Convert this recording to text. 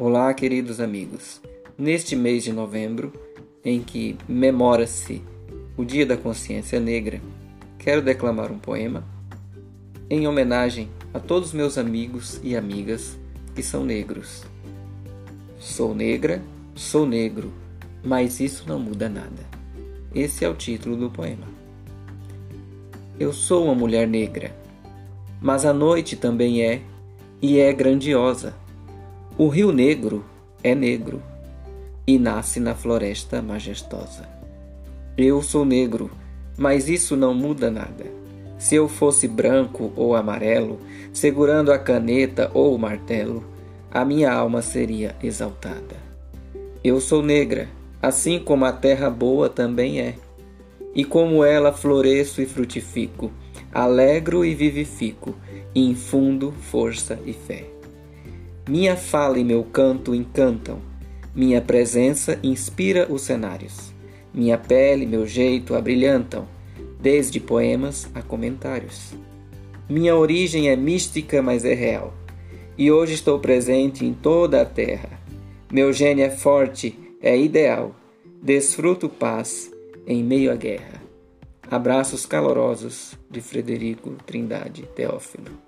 Olá, queridos amigos. Neste mês de novembro, em que memora-se o Dia da Consciência Negra, quero declamar um poema em homenagem a todos meus amigos e amigas que são negros. Sou negra, sou negro, mas isso não muda nada. Esse é o título do poema. Eu sou uma mulher negra, mas a noite também é, e é grandiosa o Rio Negro é negro e nasce na floresta majestosa. Eu sou negro, mas isso não muda nada. Se eu fosse branco ou amarelo, segurando a caneta ou o martelo, a minha alma seria exaltada. Eu sou negra, assim como a terra boa também é. E como ela floresço e frutifico, alegro e vivifico, e infundo força e fé. Minha fala e meu canto encantam, minha presença inspira os cenários. Minha pele e meu jeito abrilhantam, desde poemas a comentários. Minha origem é mística, mas é real. E hoje estou presente em toda a terra. Meu gênio é forte, é ideal. Desfruto paz em meio à guerra. Abraços calorosos de Frederico Trindade Teófilo.